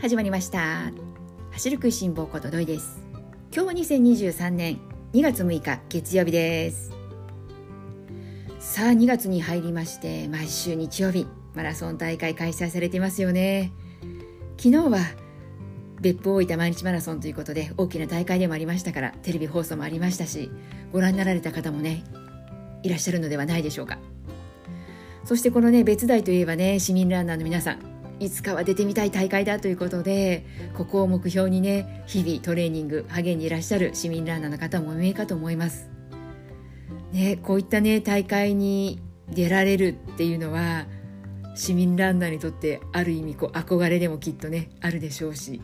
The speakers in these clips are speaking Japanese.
始まりました。走る食いしん坊ことどいです。今日は2023年2月6日月曜日です。さあ2月に入りまして毎週日曜日マラソン大会開催されていますよね。昨日は別府大分毎日マラソンということで大きな大会でもありましたからテレビ放送もありましたしご覧になられた方もねいらっしゃるのではないでしょうか。そしてこのね別大といえばね市民ランナーの皆さん。いつかは出てみたい大会だということでここを目標にね日々トレーニング励んでいらっしゃる市民ランナーの方も多いかと思います。ね、こういったね大会に出られるっていうのは市民ランナーにとってある意味こう憧れでもきっとねあるでしょうし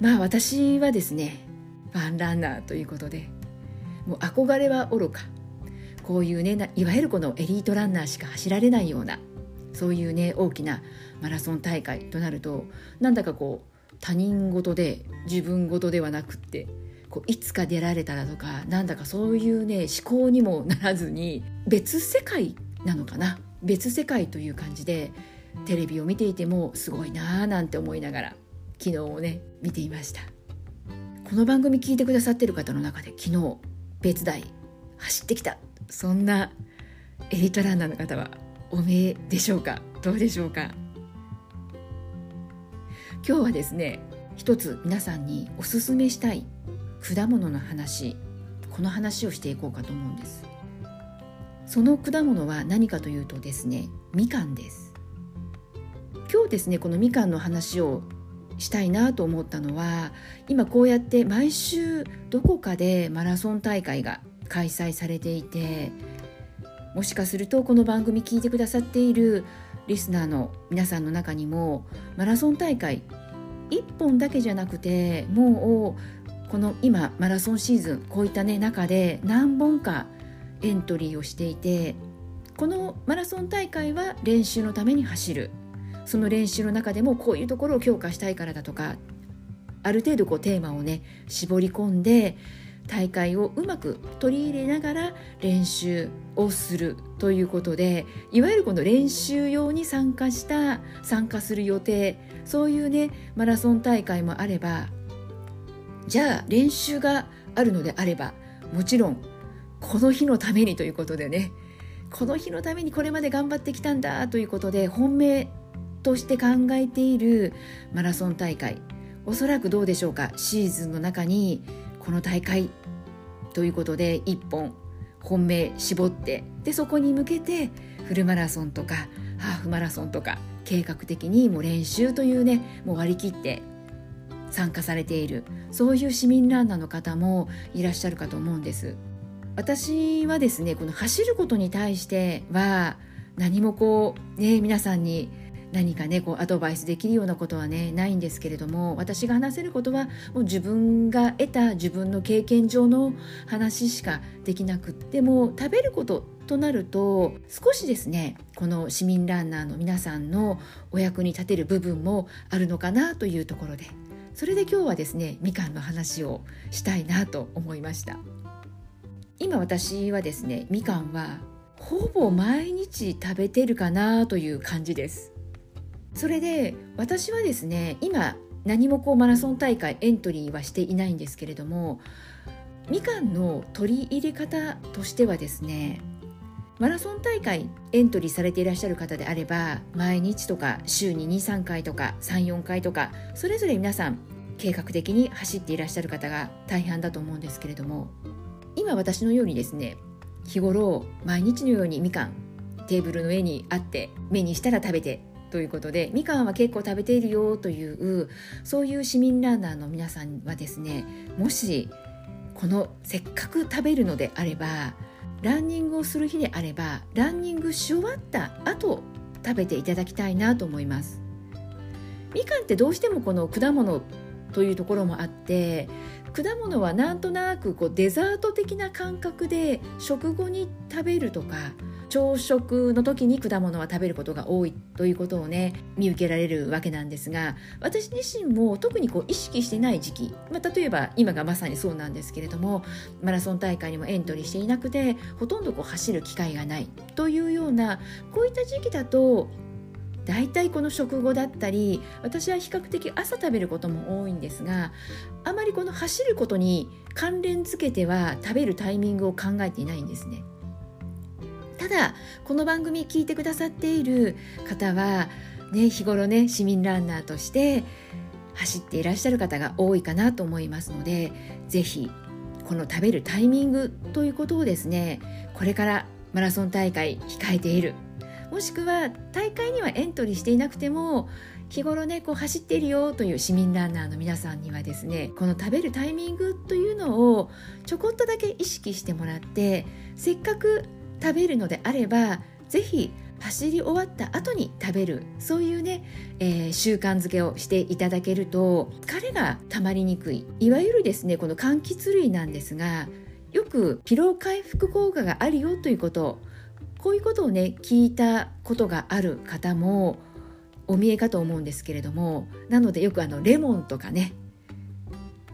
まあ私はですねファンランナーということでもう憧れはおろかこういうねいわゆるこのエリートランナーしか走られないようなそういうね大きなマラソン大会となるとなんだかこう他人事で自分事ではなくってこういつか出られたらとかなんだかそういうね思考にもならずに別世界なのかな？別世界という感じでテレビを見ていてもすごいなーなんて思いながら昨日をね見ていました。この番組聞いてくださってる方の中で昨日別大走ってきた。そんなエリートランナーの方はおめえでしょうか？どうでしょうか？今日はですね一つ皆さんにおすすめしたい果物の話この話をしていこうかと思うんです。その果物は何かというとですねみかんです。今日ですねこのみかんの話をしたいなと思ったのは今こうやって毎週どこかでマラソン大会が開催されていてもしかするとこの番組聞いてくださっているリスナーの皆さんの中にもマラソン大会1本だけじゃなくてもうこの今マラソンシーズンこういったね中で何本かエントリーをしていてこのマラソン大会は練習のために走る。その練習の中でもこういうところを強化したいからだとかある程度こうテーマをね絞り込んで大会をうまく取り入れながら練習をするということでいわゆるこの練習用に参加した参加する予定そういうねマラソン大会もあればじゃあ練習があるのであればもちろんこの日のためにということでねこの日のためにこれまで頑張ってきたんだということで本命として考えているマラソン大会おそらくどうでしょうか？シーズンの中にこの大会ということで1本本命絞ってでそこに向けてフルマラソンとかハーフマラソンとか計画的にもう練習というねもう割り切って参加されているそういう市民ランナーの方もいらっしゃるかと思うんです。私はですねこの走ることに対しては何もこうね皆さんに何かねこうアドバイスできるようなことはねないんですけれども私が話せることはもう自分が得た自分の経験上の話しかできなくっても食べることとなると少しですねこの市民ランナーの皆さんのお役に立てる部分もあるのかなというところでそれで今日はですねみかんの話をしたいなと思いました。今私はですねみかんはほぼ毎日食べてるかなという感じです。それで私はですね今何もこうマラソン大会エントリーはしていないんですけれどもみかんの取り入れ方としてはですねマラソン大会エントリーされていらっしゃる方であれば毎日とか週に23回とか34回とかそれぞれ皆さん計画的に走っていらっしゃる方が大半だと思うんですけれども今私のようにですね日頃毎日のようにみかんテーブルの上にあって目にしたら食べてということでみかんは結構食べているよというそういう市民ランナーの皆さんはですねもしこのせっかく食べるのであればランニングをする日であればランニングし終わった後食べていただきたいなと思います。みかんってどうしてもこの果物というところもあって果物はなんとなくこうデザート的な感覚で食後に食べるとか朝食の時に果物は食べることが多いということをね見受けられるわけなんですが私自身も特にこう意識してない時期、まあ、例えば今がまさにそうなんですけれどもマラソン大会にもエントリーしていなくてほとんどこう走る機会がないというようなこういった時期だとだいたいこの食後だったり私は比較的朝食べることも多いんですがあまりこの走ることに関連づけては食べるタイミングを考えていないんですね。ただこの番組聞いてくださっている方は、ね、日頃ね市民ランナーとして走っていらっしゃる方が多いかなと思いますので是非この食べるタイミングということをですねこれからマラソン大会控えている。もしくは大会にはエントリーしていなくても日頃ねこう走っているよという市民ランナーの皆さんにはですねこの食べるタイミングというのをちょこっとだけ意識してもらってせっかく食べるのであれば是非走り終わった後に食べるそういうね、えー、習慣づけをしていただけると疲れがたまりにくい。いわゆるですねこの柑橘類なんですがよく疲労回復効果があるよということこういうことをね聞いたことがある方もお見えかと思うんですけれどもなのでよくあのレモンとかね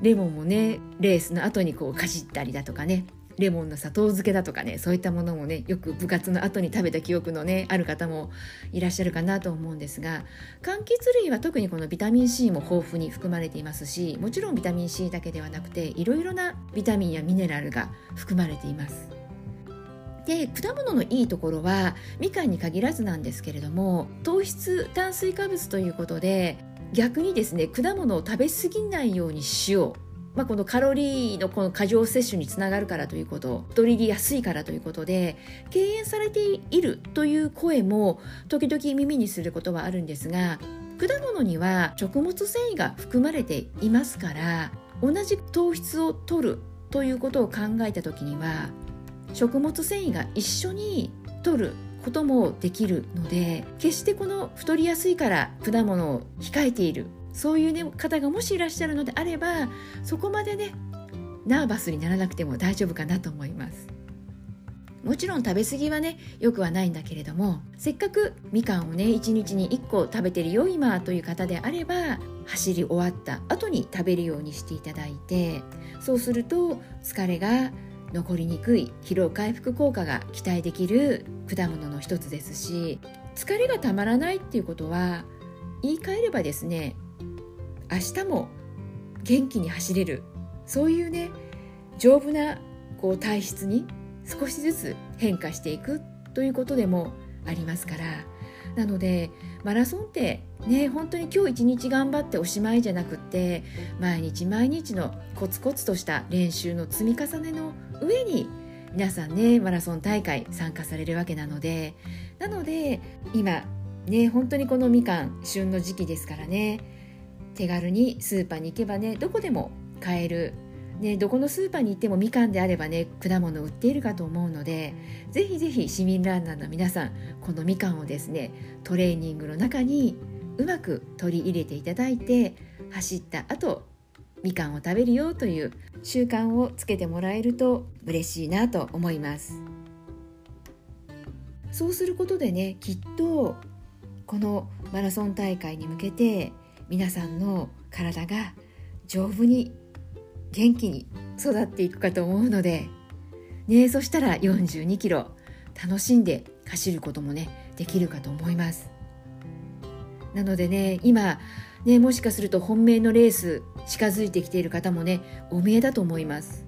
レモンもねレースの後にこうかじったりだとかねレモンの砂糖漬けだとかねそういったものもねよく部活の後に食べた記憶のねある方もいらっしゃるかなと思うんですが柑橘類は特にこのビタミン C も豊富に含まれていますしもちろんビタミン C だけではなくていろいろなビタミンやミネラルが含まれています。で果物のいいところはみかんに限らずなんですけれども糖質炭水化物ということで逆にですね果物を食べ過ぎないようにしようまあ、このカロリーのこの過剰摂取につながるからということ太りやすいからということで敬遠されているという声も時々耳にすることはあるんですが果物には食物繊維が含まれていますから同じ糖質を摂るということを考えた時には食物繊維が一緒に取ることもできるので決してこの太りやすいから果物を控えているそういう、ね、方がもしいらっしゃるのであればそこまでねナーバスにならなくても大丈夫かなと思います。もちろん食べ過ぎはねよくはないんだけれどもせっかくみかんをね1日に1個食べてるよ今という方であれば走り終わった後に食べるようにしていただいてそうすると疲れが残りにくい疲労回復効果が期待できる果物の一つですし疲れがたまらないっていうことは言い換えればですね明日も元気に走れる。そういうね丈夫なこう体質に少しずつ変化していくということでもありますから。なのでマラソンってね本当に今日一日頑張っておしまいじゃなくって毎日毎日のコツコツとした練習の積み重ねの上に皆さんねマラソン大会参加されるわけなので。なので今ね本当にこのみかん旬の時期ですからね。手軽にスーパーに行けばねどこでも買える。ね、どこのスーパーに行ってもみかんであればね果物売っているかと思うのでぜひぜひ市民ランナーの皆さんこのみかんをですねトレーニングの中にうまく取り入れていただいて走った後みかんを食べるよという習慣をつけてもらえると嬉しいなと思います。そうすることでねきっとこのマラソン大会に向けて皆さんの体が丈夫に元気に育っていくかと思うので、ね、そしたら42キロ楽しんで走ることもねできるかと思います。なのでね今ねもしかすると本命のレース近づいてきている方もねお見えだと思います。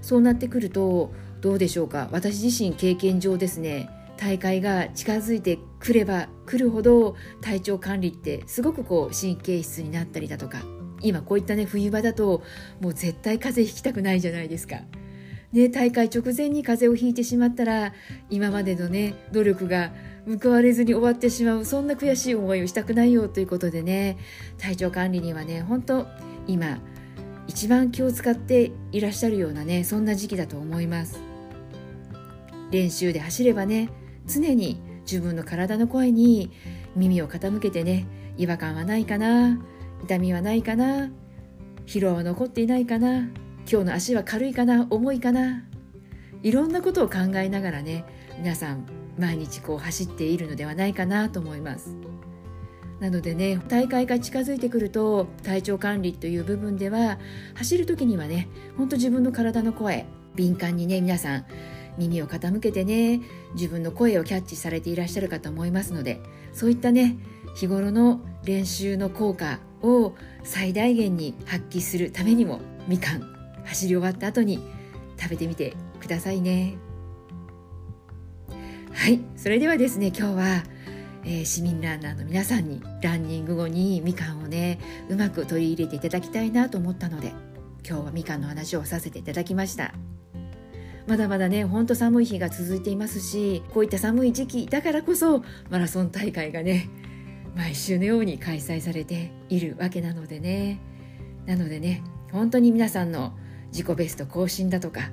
そうなってくるとどうでしょうか？私自身経験上ですね大会が近づいてくればくるほど体調管理ってすごくこう神経質になったりだとか今こういったね冬場だともう絶対風邪ひきたくないじゃないですか。ね、大会直前に風邪をひいてしまったら今までのね努力が報われずに終わってしまうそんな悔しい思いをしたくないよということでね体調管理にはね本当今一番気を使っていらっしゃるようなねそんな時期だと思います練習で走ればね常に自分の体の声に耳を傾けてね違和感はないかな痛みはないかな疲労は残っていないかな今日の足は軽いかな重いかないろんなことを考えながらね皆さん毎日こう走っているのではないかなと思います。なのでね大会が近づいてくると体調管理という部分では走る時にはねほんと自分の体の声敏感にね皆さん耳を傾けてね自分の声をキャッチされていらっしゃるかと思いますのでそういったね日頃の練習の効果を最大限に発揮するためにもみかん走り終わった後に食べてみてくださいね。はいそれではですね今日は、えー、市民ランナーの皆さんにランニング後にみかんをねうまく取り入れていただきたいなと思ったので今日はみかんの話をさせていただきました。まだまだねほんと寒い日が続いていますしこういった寒い時期だからこそマラソン大会がね毎週のように開催されているわけなのでね。なのでね本当に皆さんの自己ベスト更新だとか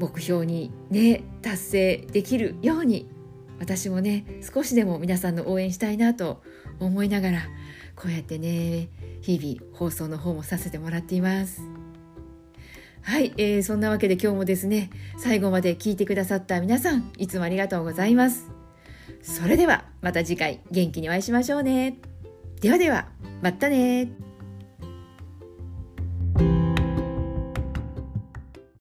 目標にね達成できるように私もね少しでも皆さんの応援したいなと思いながらこうやってね日々放送の方もさせてもらっています。はい、えー、そんなわけで今日もですね最後まで聞いてくださった皆さんいつもありがとうございます。それではまた次回元気にお会いしましょうね。ではではまたね